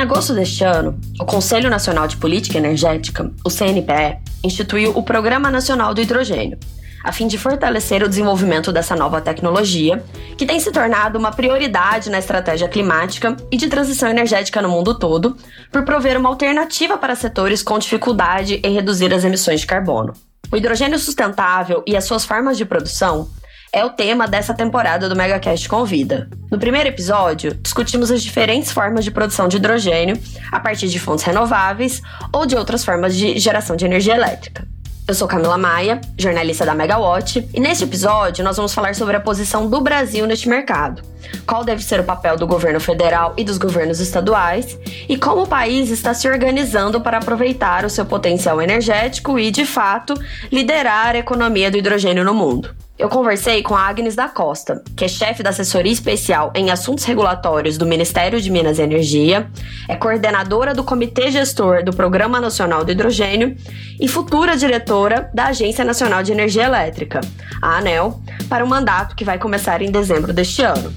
Em agosto deste ano, o Conselho Nacional de Política Energética, o CNPE, instituiu o Programa Nacional do Hidrogênio, a fim de fortalecer o desenvolvimento dessa nova tecnologia, que tem se tornado uma prioridade na estratégia climática e de transição energética no mundo todo, por prover uma alternativa para setores com dificuldade em reduzir as emissões de carbono. O hidrogênio sustentável e as suas formas de produção é o tema dessa temporada do MegaCast Convida. No primeiro episódio, discutimos as diferentes formas de produção de hidrogênio a partir de fontes renováveis ou de outras formas de geração de energia elétrica. Eu sou Camila Maia, jornalista da Megawatt, e neste episódio nós vamos falar sobre a posição do Brasil neste mercado, qual deve ser o papel do governo federal e dos governos estaduais, e como o país está se organizando para aproveitar o seu potencial energético e, de fato, liderar a economia do hidrogênio no mundo. Eu conversei com a Agnes da Costa, que é chefe da assessoria especial em assuntos regulatórios do Ministério de Minas e Energia, é coordenadora do Comitê Gestor do Programa Nacional do Hidrogênio e futura diretora da Agência Nacional de Energia Elétrica, a ANEL, para o mandato que vai começar em dezembro deste ano.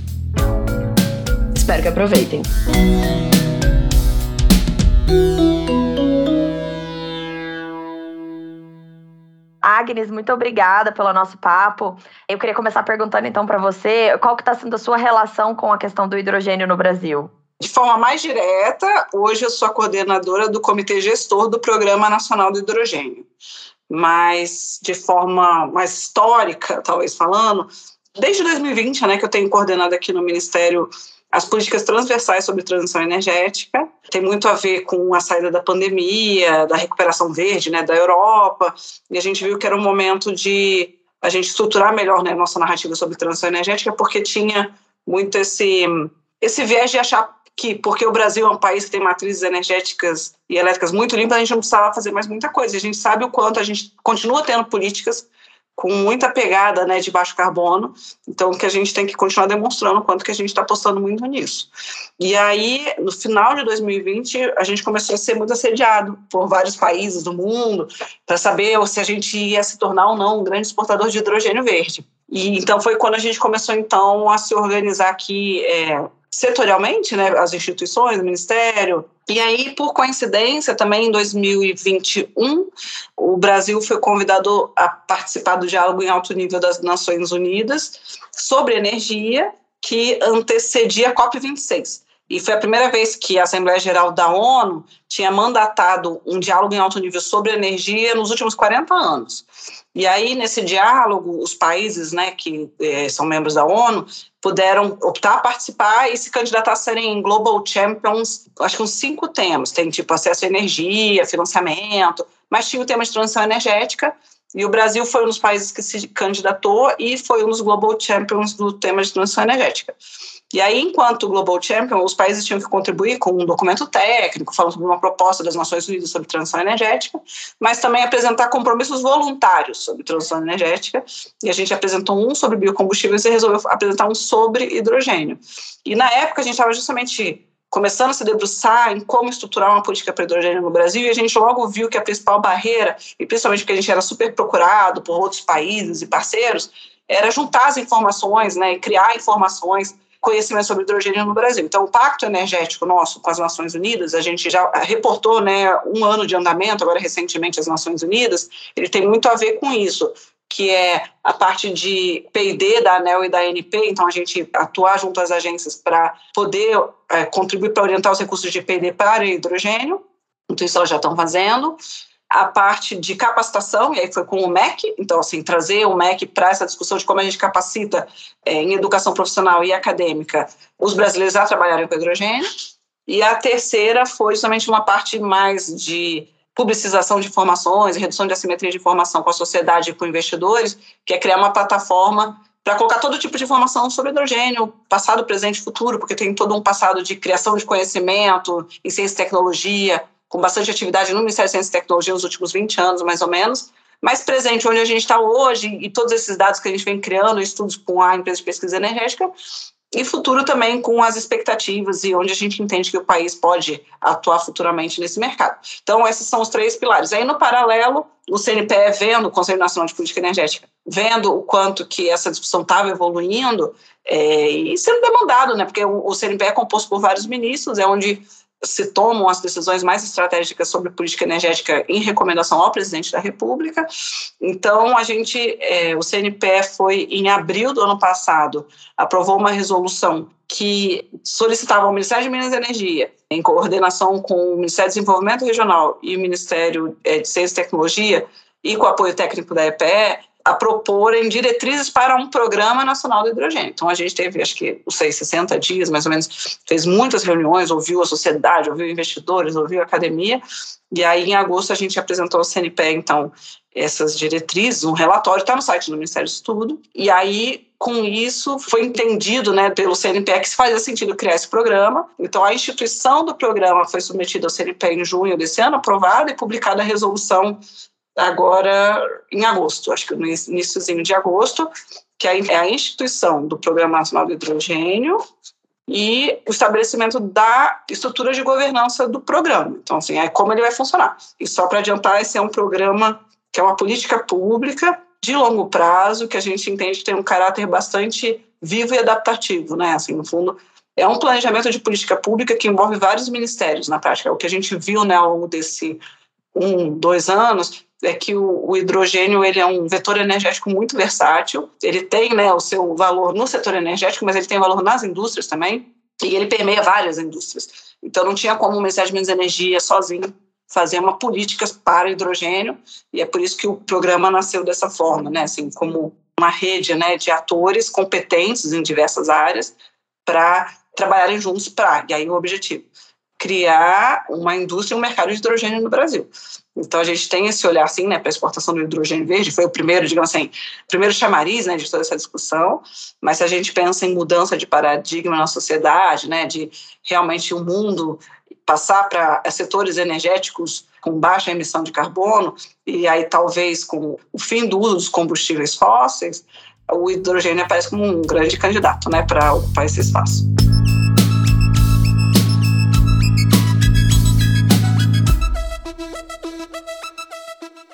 Espero que aproveitem. Agnes, muito obrigada pelo nosso papo. Eu queria começar perguntando então para você, qual que está sendo a sua relação com a questão do hidrogênio no Brasil? De forma mais direta, hoje eu sou a coordenadora do Comitê Gestor do Programa Nacional do Hidrogênio. Mas de forma mais histórica, talvez falando, desde 2020, né, que eu tenho coordenado aqui no Ministério as políticas transversais sobre transição energética. Tem muito a ver com a saída da pandemia, da recuperação verde né, da Europa, e a gente viu que era um momento de a gente estruturar melhor né, a nossa narrativa sobre transição energética, porque tinha muito esse, esse viés de achar que, porque o Brasil é um país que tem matrizes energéticas e elétricas muito limpas, a gente não precisava fazer mais muita coisa. A gente sabe o quanto a gente continua tendo políticas com muita pegada né, de baixo carbono, então que a gente tem que continuar demonstrando o quanto que a gente está apostando muito nisso. E aí, no final de 2020, a gente começou a ser muito assediado por vários países do mundo para saber se a gente ia se tornar ou não um grande exportador de hidrogênio verde. E então foi quando a gente começou então a se organizar aqui é, setorialmente, né, as instituições, o Ministério. E aí, por coincidência, também em 2021, o Brasil foi convidado a participar do diálogo em alto nível das Nações Unidas sobre energia, que antecedia a COP26. E foi a primeira vez que a Assembleia Geral da ONU tinha mandatado um diálogo em alto nível sobre energia nos últimos 40 anos. E aí, nesse diálogo, os países né, que eh, são membros da ONU puderam optar a participar e se candidatar a serem Global Champions, acho que uns cinco temas. Tem tipo acesso à energia, financiamento, mas tinha o tema de transição energética. E o Brasil foi um dos países que se candidatou e foi um dos Global Champions do tema de transição energética. E aí, enquanto Global Champion, os países tinham que contribuir com um documento técnico, falando sobre uma proposta das Nações Unidas sobre transição energética, mas também apresentar compromissos voluntários sobre transição energética. E a gente apresentou um sobre biocombustíveis e resolveu apresentar um sobre hidrogênio. E na época a gente estava justamente começando a se debruçar em como estruturar uma política para hidrogênio no Brasil, e a gente logo viu que a principal barreira, e principalmente porque a gente era super procurado por outros países e parceiros, era juntar as informações, né, criar informações conhecimento sobre hidrogênio no Brasil. Então, o pacto energético nosso com as Nações Unidas, a gente já reportou né, um ano de andamento, agora recentemente as Nações Unidas, ele tem muito a ver com isso que é a parte de P&D da ANEL e da ANP, então a gente atuar junto às agências para poder é, contribuir para orientar os recursos de P&D para hidrogênio, então isso elas já estão fazendo a parte de capacitação, e aí foi com o MEC, então, assim, trazer o MEC para essa discussão de como a gente capacita é, em educação profissional e acadêmica os brasileiros a trabalharem com hidrogênio. E a terceira foi justamente uma parte mais de publicização de informações, redução de assimetria de informação com a sociedade e com investidores, que é criar uma plataforma para colocar todo tipo de informação sobre hidrogênio, passado, presente e futuro, porque tem todo um passado de criação de conhecimento em ciência e tecnologia, com bastante atividade no Ministério da Ciência e Tecnologia nos últimos 20 anos, mais ou menos, mais presente onde a gente está hoje e todos esses dados que a gente vem criando, estudos com a empresa de pesquisa energética, e futuro também com as expectativas e onde a gente entende que o país pode atuar futuramente nesse mercado. Então, esses são os três pilares. Aí, no paralelo, o CNPE vendo, o Conselho Nacional de Política Energética, vendo o quanto que essa discussão estava evoluindo é, e sendo demandado, né? Porque o, o CNPE é composto por vários ministros, é onde se tomam as decisões mais estratégicas sobre política energética em recomendação ao presidente da República. Então, a gente, é, o CNPE foi em abril do ano passado, aprovou uma resolução que solicitava ao Ministério de Minas e Energia, em coordenação com o Ministério do Desenvolvimento Regional e o Ministério é, de Ciência e Tecnologia, e com o apoio técnico da EPE, a proporem diretrizes para um programa nacional do hidrogênio. Então, a gente teve, acho que, não sei, 60 dias, mais ou menos, fez muitas reuniões, ouviu a sociedade, ouviu investidores, ouviu a academia, e aí, em agosto, a gente apresentou ao CNPE, então, essas diretrizes, um relatório, está no site do Ministério do Estudo, e aí, com isso, foi entendido né, pelo CNPE que fazia sentido criar esse programa. Então, a instituição do programa foi submetida ao CNPE em junho desse ano, aprovada e publicada a resolução agora em agosto, acho que no iníciozinho de agosto, que é a instituição do Programa Nacional de Hidrogênio e o estabelecimento da estrutura de governança do programa. Então, assim, é como ele vai funcionar. E só para adiantar, esse é um programa que é uma política pública de longo prazo, que a gente entende que tem um caráter bastante vivo e adaptativo, né? Assim, no fundo, é um planejamento de política pública que envolve vários ministérios na prática. O que a gente viu né, ao longo desse um, dois anos é que o, o, hidrogênio ele é um vetor energético muito versátil. Ele tem né, o seu valor no setor energético, mas ele tem valor nas indústrias também, e ele permeia várias indústrias. Então não tinha como o Ministério de Minas e Energia sozinho fazer uma política para hidrogênio, e é por isso que o programa nasceu dessa forma, né, assim, como uma rede né, de atores competentes em diversas áreas para trabalharem juntos para, e aí o objetivo, criar uma indústria um mercado de hidrogênio no Brasil. Então a gente tem esse olhar assim, né, para a exportação do hidrogênio verde, foi o primeiro, digamos assim, primeiro chamariz, né, de toda essa discussão. Mas se a gente pensa em mudança de paradigma na sociedade, né, de realmente o mundo passar para setores energéticos com baixa emissão de carbono e aí talvez com o fim do uso dos combustíveis fósseis, o hidrogênio aparece como um grande candidato, né, para ocupar esse espaço.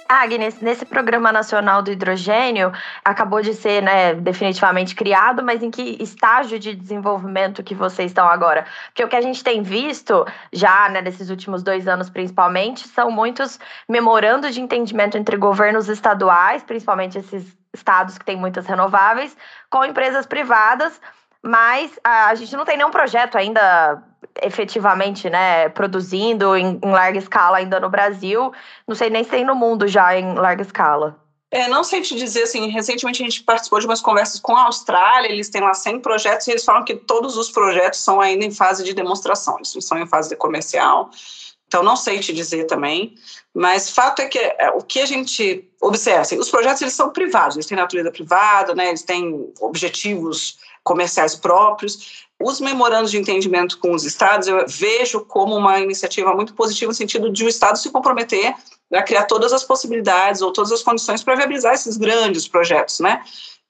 Agnes, nesse Programa Nacional do Hidrogênio, acabou de ser né, definitivamente criado, mas em que estágio de desenvolvimento que vocês estão agora? Porque o que a gente tem visto, já né, nesses últimos dois anos principalmente, são muitos memorandos de entendimento entre governos estaduais, principalmente esses estados que têm muitas renováveis, com empresas privadas, mas a gente não tem nenhum projeto ainda efetivamente, né, produzindo em, em, larga escala ainda no Brasil. Não sei nem se tem no mundo já em larga escala. É, não sei te dizer, assim, recentemente a gente participou de umas conversas com a Austrália, eles têm lá 100 projetos e eles falam que todos os projetos são ainda em fase de demonstração, eles não são em fase comercial, então não sei te dizer também, mas fato é que é, o que a gente observa, assim, os projetos eles são privados, eles têm natureza privada, né, eles têm objetivos comerciais próprios, os memorandos de entendimento com os estados eu vejo como uma iniciativa muito positiva no sentido de o estado se comprometer a criar todas as possibilidades ou todas as condições para viabilizar esses grandes projetos, né?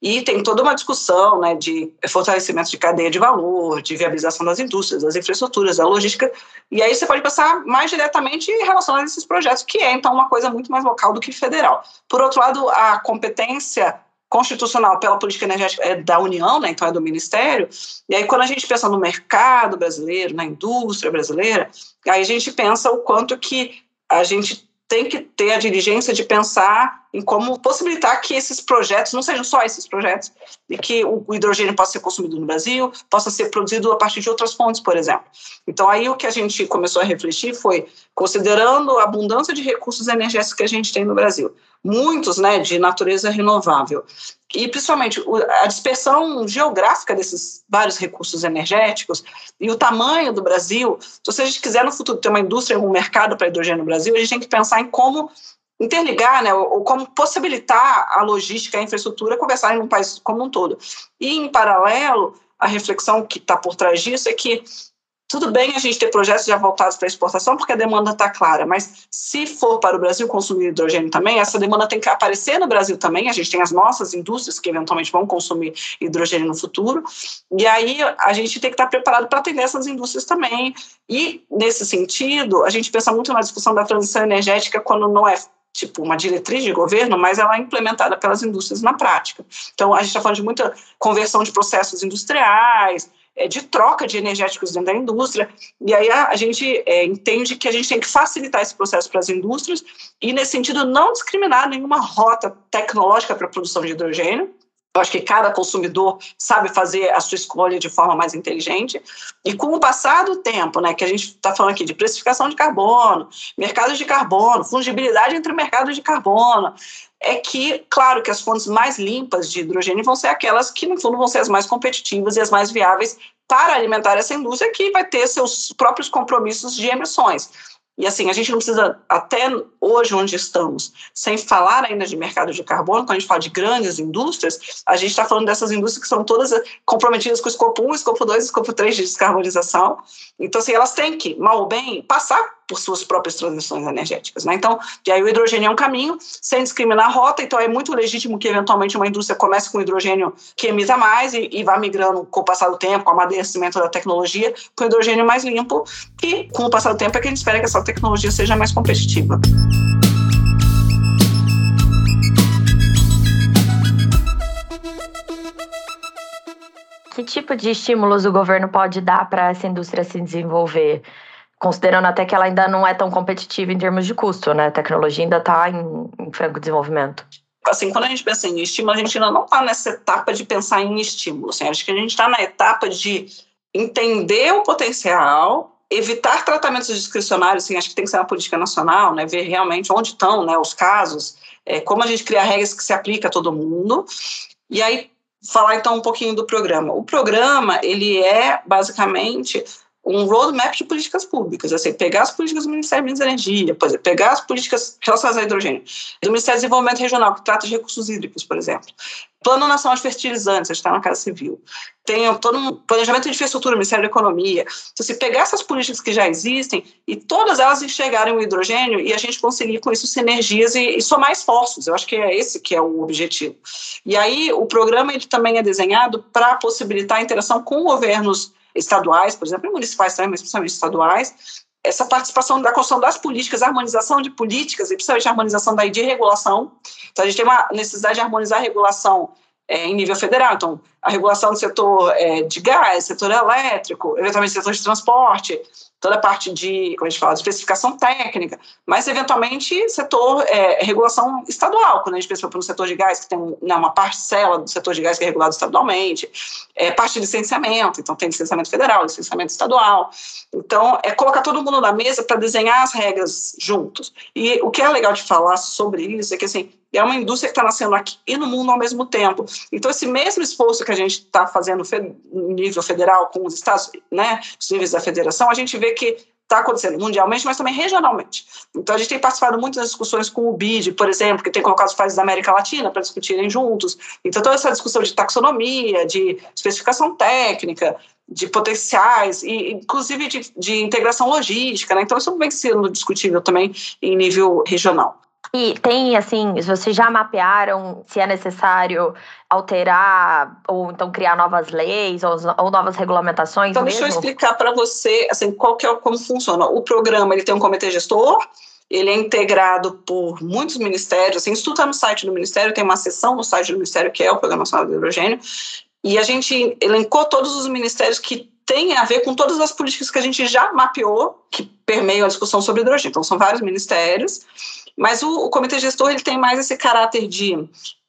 E tem toda uma discussão né, de fortalecimento de cadeia de valor, de viabilização das indústrias, das infraestruturas, da logística. E aí você pode pensar mais diretamente em relação a esses projetos, que é, então, uma coisa muito mais local do que federal. Por outro lado, a competência constitucional pela política energética é da União, né, então é do Ministério, e aí quando a gente pensa no mercado brasileiro, na indústria brasileira, aí a gente pensa o quanto que a gente tem que ter a diligência de pensar em como possibilitar que esses projetos não sejam só esses projetos e que o, hidrogênio possa ser consumido no Brasil, possa ser produzido a partir de outras fontes, por exemplo. Então aí o que a gente começou a refletir foi considerando a abundância de recursos energéticos que a gente tem no Brasil, muitos né, de natureza renovável. E, principalmente, a dispersão geográfica desses vários recursos energéticos e o tamanho do Brasil. Então, se a gente quiser no futuro ter uma indústria, um mercado para hidrogênio no Brasil, a gente tem que pensar em como interligar, né, ou, como possibilitar a logística, a infraestrutura conversarem num país como um todo. E, em paralelo, a reflexão que está por trás disso é que tudo bem a gente ter projetos já voltados para exportação, porque a demanda está clara, mas se for para o Brasil consumir hidrogênio também, essa demanda tem que aparecer no Brasil também. A gente tem as nossas indústrias que eventualmente vão consumir hidrogênio no futuro, e aí a gente tem que estar preparado para atender essas indústrias também. E, nesse sentido, a gente pensa muito na discussão da transição energética quando não é tipo uma diretriz de governo, mas ela é implementada pelas indústrias na prática. Então, a gente está falando de muita conversão de processos industriais, é, de troca de energéticos dentro da indústria. E aí a, a gente é, entende que a gente tem que facilitar esse processo para as indústrias e, nesse sentido, não discriminar nenhuma rota tecnológica para a produção de hidrogênio. Eu acho que cada consumidor sabe fazer a sua escolha de forma mais inteligente. E com o passar do tempo, né, que a gente está falando aqui de precificação de carbono, mercados de carbono, fungibilidade entre mercados de carbono, é que, claro, que as fontes mais limpas de hidrogênio vão ser aquelas que, no fundo, vão ser as mais competitivas e as mais viáveis para alimentar essa indústria que vai ter seus próprios compromissos de emissões. E assim, a gente não precisa, até hoje onde estamos, sem falar ainda de mercado de carbono, quando a gente fala de grandes indústrias, a gente está falando dessas indústrias que são todas comprometidas com o escopo 1, escopo 2, escopo 3 de descarbonização. Então, assim, elas têm que, mal ou bem, passar por suas próprias transições energéticas. Né? Então, e aí o hidrogênio é um caminho, sem discriminar a rota, então é muito legítimo que eventualmente uma indústria comece com hidrogênio que emita mais e, e vá migrando com o passar do tempo, com o amadurecimento da tecnologia, o hidrogênio mais limpo, e com o passar do tempo é que a gente espera que essa tecnologia seja mais competitiva. Que tipo de estímulos o governo pode dar para essa indústria se desenvolver? Considerando até que ela ainda não é tão competitiva em termos de custo, né? A tecnologia ainda está em, em franco desenvolvimento. Assim, quando a gente pensa em estímulo, a gente ainda não está nessa etapa de pensar em estímulo. Assim, acho que a gente está na etapa de entender o potencial, evitar tratamentos discricionários, assim, acho que tem que ser uma política nacional, né? Ver realmente onde estão né, os casos, é, como a gente cria regras que se aplicam a todo mundo. E aí, falar então um pouquinho do programa. O programa, ele é basicamente um roadmap de políticas públicas, assim, pegar as políticas do Ministério da Energia, por exemplo, pegar as políticas relacionadas ao hidrogênio, do Ministério do Desenvolvimento Regional, que trata de recursos hídricos, por exemplo, Plano Nacional de Fertilizantes, está na Casa Civil, tem todo um planejamento de infraestrutura, Ministério da Economia. Então, se pegar essas políticas que já existem e todas elas enxergarem o hidrogênio e a gente conseguir com isso sinergias e, e somar esforços, eu acho que é esse que é o objetivo. E aí o programa ele também é desenhado para possibilitar a interação com governos estaduais, por exemplo, e municipais também, mas principalmente estaduais, essa participação da construção das políticas, harmonização de políticas e principalmente a harmonização daí de regulação. Então, a gente tem uma necessidade de harmonizar a regulação é, em nível federal. Então, a regulação do setor é, de gás, setor elétrico, eventualmente setor de transporte, toda a parte de, como a gente fala, de especificação técnica, mas eventualmente setor, é, regulação estadual, quando a gente pensa no setor de gás, que tem né, uma parcela do setor de gás que é regulado estadualmente, é, parte de licenciamento, então tem licenciamento federal, licenciamento estadual. Então, é colocar todo mundo na mesa para desenhar as regras juntos. E o que é legal de falar sobre isso é que, assim, é uma indústria que está nascendo aqui e no mundo ao mesmo tempo. Então, esse mesmo esforço que a gente está fazendo no nível federal com os estados, né, os níveis da federação, a gente vê que está acontecendo mundialmente, mas também regionalmente. Então, a gente tem participado muito das discussões com o BID, por exemplo, que tem colocado os países da América Latina para discutirem juntos. Então, toda essa discussão de taxonomia, de especificação técnica, de potenciais, e inclusive de, de integração logística. Né? Então, isso vem sendo discutível também em nível regional. E tem, assim, vocês já mapearam se é necessário alterar ou então criar novas leis ou, ou novas regulamentações? Então, mesmo? deixa eu explicar para você, assim, qual que é, como funciona. O programa, ele tem um comitê gestor, ele é integrado por muitos ministérios, assim, isso tudo está no site do Ministério, tem uma seção no site do Ministério que é o Programa Nacional do Hidrogênio, e a gente elencou todos os ministérios que têm a ver com todas as políticas que a gente já mapeou, que permeiam a discussão sobre hidrogênio. Então, são vários ministérios, mas o, o comitê gestor ele tem mais esse caráter de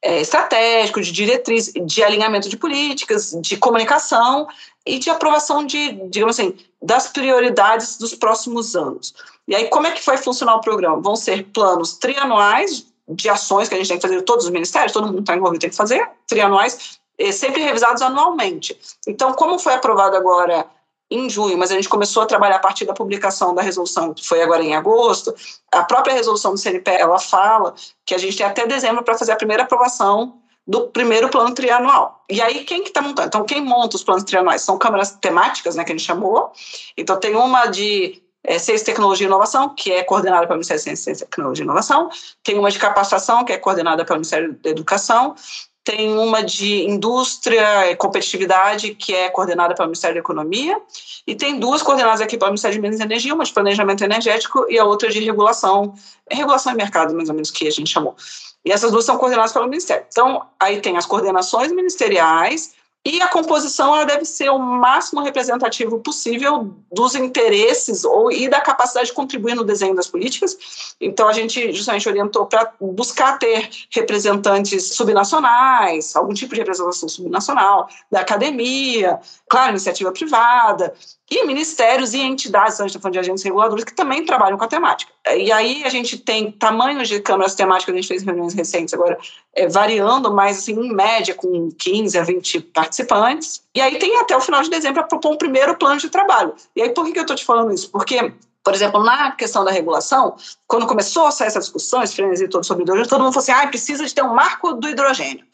é, estratégico, de diretriz, de alinhamento de políticas, de comunicação e de aprovação de, digamos assim, das prioridades dos próximos anos. E aí, como é que vai funcionar o programa? Vão ser planos trianuais de ações que a gente tem que fazer, todos os ministérios, todo mundo está envolvido, tem que fazer, trianuais, sempre revisados anualmente. Então, como foi aprovado agora em junho, mas a gente começou a trabalhar a partir da publicação da resolução, que foi agora em agosto. A própria resolução do CNPE, ela fala que a gente tem até dezembro para fazer a primeira aprovação do primeiro plano trianual. E aí, quem que está montando? Então, quem monta os planos trianuais? São câmaras temáticas, né, que a gente chamou. Então, tem uma de é, Ciência, Tecnologia e Inovação, que é coordenada pelo Ministério de Ciência, Tecnologia e Inovação. Tem uma de Capacitação, que é coordenada pelo Ministério da Educação tem uma de indústria e competitividade, que é coordenada pelo Ministério da Economia, e tem duas coordenadas aqui pelo Ministério de Minas e Energia, uma de planejamento energético e a outra de regulação, regulação e mercado, mais ou menos, que a gente chamou. E essas duas são coordenadas pelo Ministério. Então, aí tem as coordenações ministeriais, e a composição ela deve ser o máximo representativo possível dos interesses ou e da capacidade de contribuir no desenho das políticas. Então a gente justamente orientou para buscar ter representantes subnacionais, algum tipo de representação subnacional, da academia, claro, iniciativa privada, e ministérios e entidades, a gente está falando de agentes reguladores, que também trabalham com a temática. E aí a gente tem tamanhos de câmaras temáticas, a gente fez reuniões recentes agora, é, variando, mas assim, em média, com 15 a 20 participantes. E aí tem até o final de dezembro para propor um primeiro plano de trabalho. E aí por que, que eu estou te falando isso? Porque por exemplo, na questão da regulação, quando começou a sair essa discussão, esse frenesi todo sobre hidrogênio, todo mundo falou assim, ah, precisa de ter um marco do hidrogênio.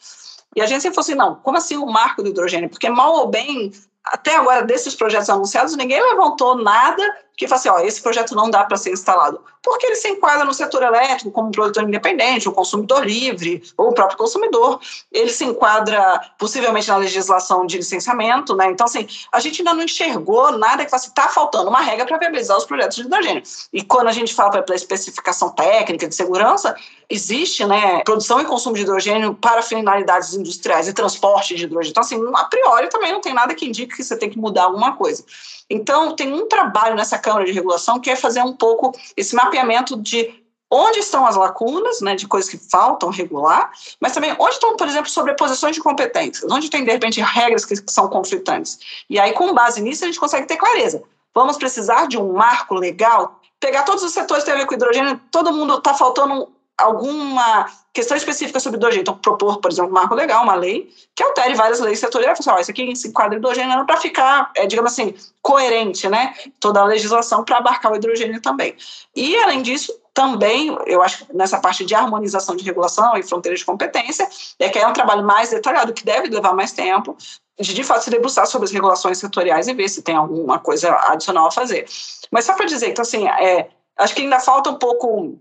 E a sempre falou assim, não, como assim o um marco do hidrogênio? Porque mal ou bem até agora, desses projetos anunciados, ninguém levantou nada que fala assim, ó, esse projeto não dá para ser instalado. Porque ele se enquadra no setor elétrico como um produtor independente, o um consumidor livre, ou o próprio consumidor. Ele se enquadra possivelmente na legislação de licenciamento, né? Então, assim, a gente ainda não enxergou nada que fala assim, tá faltando uma regra para viabilizar os projetos de hidrogênio. E quando a gente fala para especificação técnica de segurança, existe, né, produção e consumo de hidrogênio para finalidades industriais e transporte de hidrogênio. Então, assim, a priori também não tem nada que indique que você tem que mudar alguma coisa. Então, tem um trabalho nessa Câmara de Regulação que é fazer um pouco esse mapeamento de onde estão as lacunas, né, de coisas que faltam regular, mas também onde estão, por exemplo, sobreposições de competências, onde tem, de repente, regras que são conflitantes. E aí, com base nisso, a gente consegue ter clareza. Vamos precisar de um marco legal, pegar todos os setores que têm a ver com hidrogênio, todo mundo está faltando alguma questão específica sobre hidrogênio. Então, propor, por exemplo, um marco legal, uma lei, que altere várias leis setoriais. Isso aqui se enquadra hidrogênio para ficar, é, digamos assim, coerente, né? Toda a legislação para abarcar o hidrogênio também. E, além disso, também, eu acho que nessa parte de harmonização de regulação e fronteiras de competência, é que é um trabalho mais detalhado, que deve levar mais tempo, de, de fato se debruçar sobre as regulações setoriais e ver se tem alguma coisa adicional a fazer. Mas só para dizer, então, assim, é, acho que ainda falta um pouco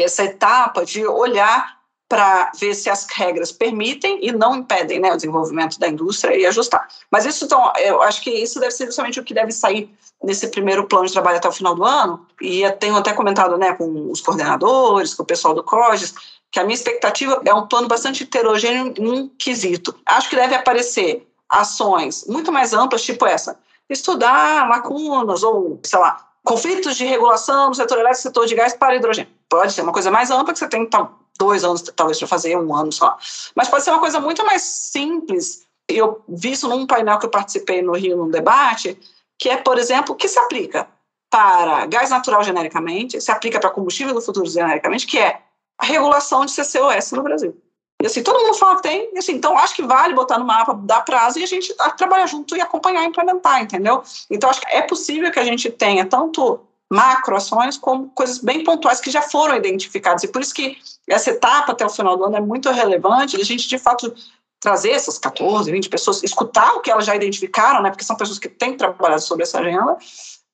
essa etapa de olhar para ver se as regras permitem e não impedem né, o desenvolvimento da indústria e ajustar. Mas isso, então, eu acho que isso deve ser justamente o que deve sair nesse primeiro plano de trabalho até o final do ano. E eu tenho até comentado né, com os coordenadores, com o pessoal do COGES, que a minha expectativa é um plano bastante heterogêneo em um quesito. Acho que deve aparecer ações muito mais amplas, tipo essa, estudar lacunas ou, sei lá, conflitos de regulação no setor elétrico, setor de gás para hidrogênio. Pode ser uma coisa mais ampla que você tem então, dois anos, talvez, para fazer, um ano só. Mas pode ser uma coisa muito mais simples. Eu vi isso num painel que eu participei no Rio, num debate, que é, por exemplo, que se aplica para gás natural genericamente, se aplica para combustível do futuro genericamente, que é a regulação de CCOS no Brasil. E assim, todo mundo fala que tem, e assim, então acho que vale botar no mapa, dar prazo e a gente trabalhar junto e acompanhar e implementar, entendeu? Então acho que é possível que a gente tenha tanto macroações como coisas bem pontuais que já foram identificadas. E por isso que essa etapa até o final do ano é muito relevante, a gente de fato trazer essas 14, 20 pessoas, escutar o que elas já identificaram, né, porque são pessoas que têm trabalhado sobre essa agenda,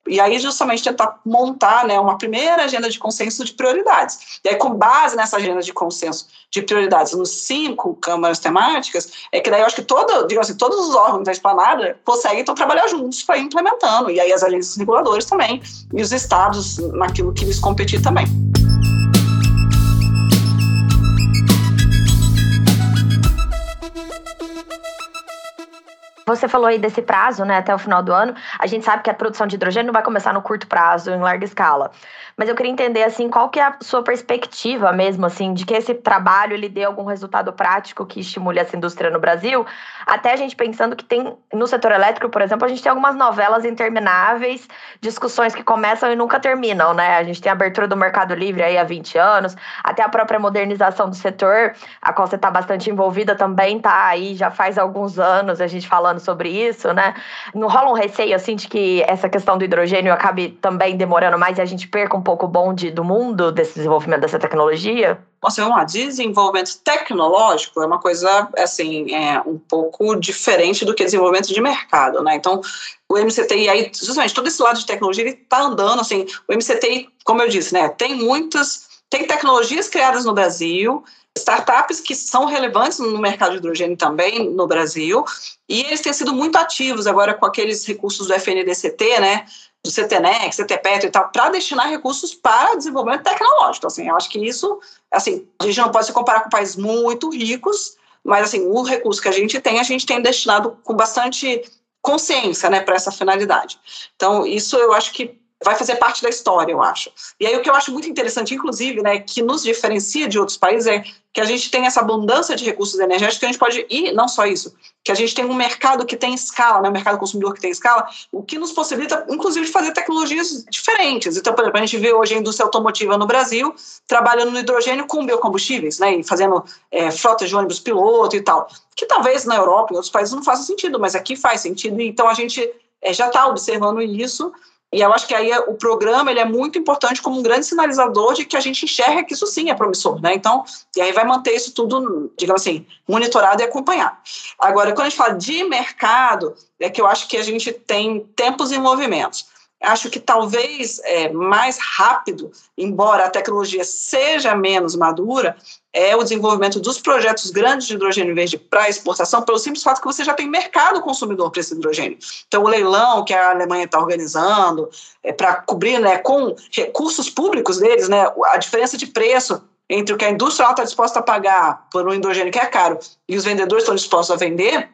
e aí, justamente, tentar montar né, uma primeira agenda de consenso de prioridades. E aí, com base nessa agenda de consenso de prioridades nos cinco câmaras temáticas, é que daí eu acho que todo, digamos assim, todos os órgãos da esplanada conseguem então, trabalhar juntos para ir implementando. E aí, as agências reguladoras também, e os estados naquilo que lhes competir também. Você falou aí desse prazo, né, até o final do ano. A gente sabe que a produção de hidrogênio não vai começar no curto prazo, em larga escala. Mas eu queria entender, assim, qual que é a sua perspectiva mesmo, assim, de que esse trabalho, ele dê algum resultado prático que estimule essa indústria no Brasil. Até a gente pensando que tem, no setor elétrico, por exemplo, a gente tem algumas novelas intermináveis, discussões que começam e nunca terminam, né? A gente tem a abertura do mercado livre aí há 20 anos, até a própria modernização do setor, a qual você está bastante envolvida também, tá aí já faz alguns anos, a gente falando sobre isso, né? Não rola um receio, assim, de que essa questão do hidrogênio acabe também demorando mais e a gente perca um pouco o bonde do mundo desse desenvolvimento dessa tecnologia? Assim, vamos lá, desenvolvimento tecnológico é uma coisa, assim, é um pouco diferente do que desenvolvimento de mercado, né? Então, o MCTI aí, justamente, todo esse lado de tecnologia, ele está andando, assim, o MCTI, como eu disse, né, tem muitas, tem tecnologias criadas no Brasil, startups que são relevantes no mercado de hidrogênio também no Brasil, e eles têm sido muito ativos agora com aqueles recursos do FNDCT, né, do CTNEC, CTPET e tal, para destinar recursos para desenvolvimento tecnológico. Assim, eu acho que isso, assim, a gente não pode se comparar com países muito ricos, mas assim, o recurso que a gente tem, a gente tem destinado com bastante consciência, né, para essa finalidade. Então, isso eu acho que vai fazer parte da história, eu acho. E aí o que eu acho muito interessante, inclusive, né, que nos diferencia de outros países é que a gente tem essa abundância de recursos energéticos que a gente pode e não só isso, que a gente tem um mercado que tem escala, né, um mercado consumidor que tem escala, o que nos possibilita, inclusive, fazer tecnologias diferentes. Então, por exemplo, a gente vê hoje a indústria automotiva no Brasil trabalhando no hidrogênio com biocombustíveis, né, e fazendo é, frotas de ônibus piloto e tal, que talvez na Europa e outros países não faça sentido, mas aqui faz sentido. Então a gente é, já está observando isso e eu acho que aí o programa ele é muito importante como um grande sinalizador de que a gente enxerga que isso sim é promissor, né? Então, e aí vai manter isso tudo, digamos assim, monitorado e acompanhado. Agora, quando a gente fala de mercado, é que eu acho que a gente tem tempos e movimentos. Acho que talvez é, mais rápido, embora a tecnologia seja menos madura, é o desenvolvimento dos projetos grandes de hidrogênio verde para exportação, pelo simples fato que você já tem mercado consumidor para esse hidrogênio. Então, o leilão que a Alemanha está organizando é, para cobrir né, com recursos públicos deles, né, a diferença de preço entre o que a indústria está disposta a pagar por um hidrogênio que é caro e os vendedores estão dispostos a vender,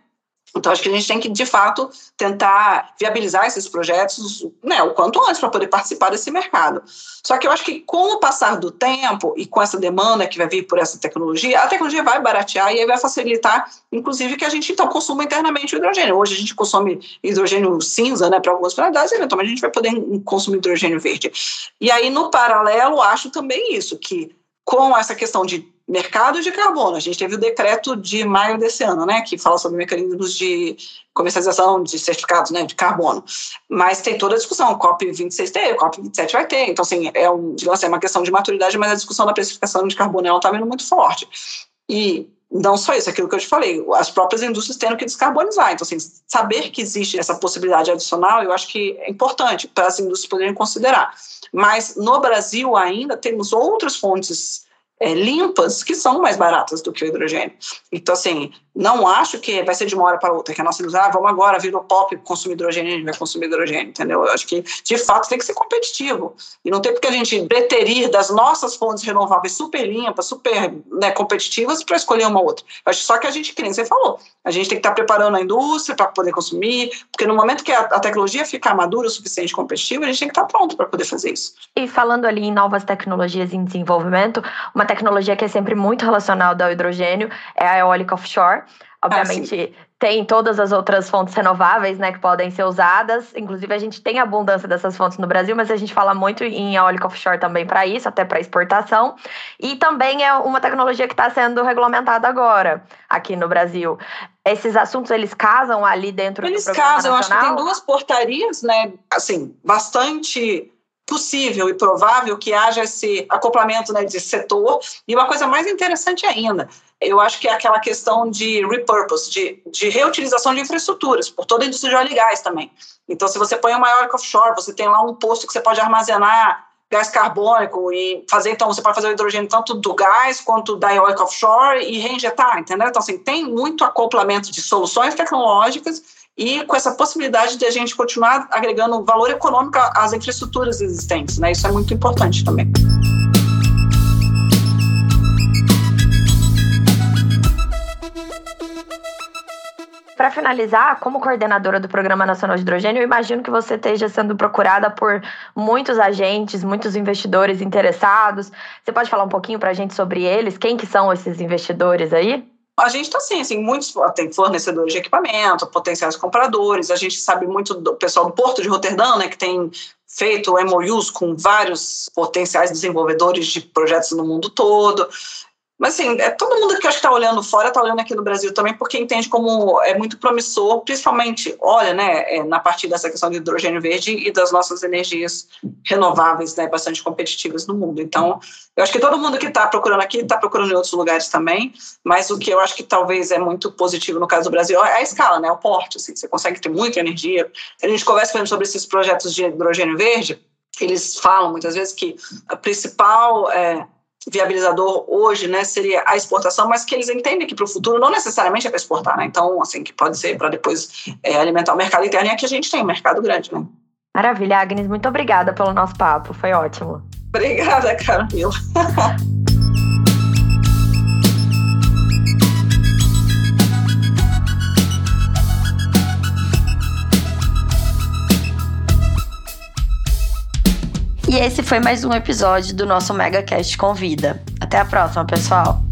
então, acho que a gente tem que, de fato, tentar viabilizar esses projetos né, o quanto antes para poder participar desse mercado. Só que eu acho que, com o passar do tempo e com essa demanda que vai vir por essa tecnologia, a tecnologia vai baratear e aí vai facilitar, inclusive, que a gente, então, consuma internamente o hidrogênio. Hoje a gente consome hidrogênio cinza né, para algumas finalidades, eventualmente a gente vai poder consumir hidrogênio verde. E aí, no paralelo, acho também isso, que com essa questão de mercado de carbono. A gente teve o decreto de maio desse ano, né, que fala sobre mecanismos de comercialização de certificados, né, de carbono. Mas tem toda a discussão, COP 26 tem, COP 27 vai ter. Então, assim, é, um, digamos assim, é uma questão de maturidade, mas a discussão da precificação de carbono ela está vindo muito forte. E não só isso, aquilo que eu te falei, as próprias indústrias tendo que descarbonizar. Então, assim, saber que existe essa possibilidade adicional, eu acho que é importante para as indústrias poderem considerar. Mas no Brasil ainda temos outras fontes é, limpas que são mais baratas do que o hidrogênio. Então, assim, não acho que vai ser de uma hora para outra, que a nossa indústria, ah, vamos agora, virou pop, consumir hidrogênio, a gente vai consumir hidrogênio, entendeu? Eu acho que, de fato, tem que ser competitivo. E não tem porque a gente preterir das nossas fontes renováveis super limpas, super né, competitivas, para escolher uma outra. Eu acho só que a gente, que nem você falou, a gente tem que estar tá preparando a indústria para poder consumir, porque no momento que a, a tecnologia ficar madura o suficiente competitiva, a gente tem que estar tá pronto para poder fazer isso. E falando ali em novas tecnologias em desenvolvimento, uma uma tecnologia que é sempre muito relacionada ao hidrogênio é a eólica offshore. Obviamente, ah, tem todas as outras fontes renováveis né, que podem ser usadas. Inclusive, a gente tem abundância dessas fontes no Brasil, mas a gente fala muito em eólica offshore também para isso, até para exportação. E também é uma tecnologia que está sendo regulamentada agora aqui no Brasil. Esses assuntos, eles casam ali dentro eles do programa casam, eu acho que tem duas portarias, né, assim, bastante possível e provável que haja esse acoplamento né, de setor. E uma coisa mais interessante ainda, eu acho que é aquela questão de repurpose, de, de reutilização de infraestruturas, por toda a indústria de óleo e gás também. Então, se você põe uma maior offshore, você tem lá um posto que você pode armazenar gás carbônico e fazer, então, você pode fazer o hidrogênio tanto do gás quanto da eólica offshore e reinjetar, entendeu? Então, assim, tem muito acoplamento de soluções tecnológicas e com essa possibilidade de a gente continuar agregando valor econômico às infraestruturas existentes. Né? Isso é muito importante também. Para finalizar, como coordenadora do Programa Nacional de Hidrogênio, eu imagino que você esteja sendo procurada por muitos agentes, muitos investidores interessados. Você pode falar um pouquinho para a gente sobre eles? Quem que são esses investidores aí? A gente está assim, assim, muitos tem fornecedores de equipamento, potenciais compradores, a gente sabe muito do pessoal do Porto de Roterdã, né, que tem feito MOUs com vários potenciais desenvolvedores de projetos no mundo todo. Mas, assim, é, todo mundo que acho que está olhando fora está olhando aqui no Brasil também, porque entende como é muito promissor, principalmente, olha, né, é, na partir dessa questão do hidrogênio verde e das nossas energias renováveis, né, bastante competitivas no mundo. Então, eu acho que todo mundo que está procurando aqui está procurando em outros lugares também, mas o que eu acho que talvez é muito positivo no caso do Brasil é a escala, né, o porte, assim, você consegue ter muita energia. A gente conversa com sobre esses projetos de hidrogênio verde, eles falam muitas vezes que a principal é, viabilizador hoje, né, seria a exportação, mas que eles entendem que para o futuro não necessariamente é para exportar, né? Então, assim, que pode ser para depois é, alimentar o mercado interno e aqui a gente tem um mercado grande, né? Maravilha, Agnes, muito obrigada pelo nosso papo, foi ótimo. Obrigada, Camila. E esse foi mais um episódio do nosso MegaCast Convida. Até a próxima, pessoal!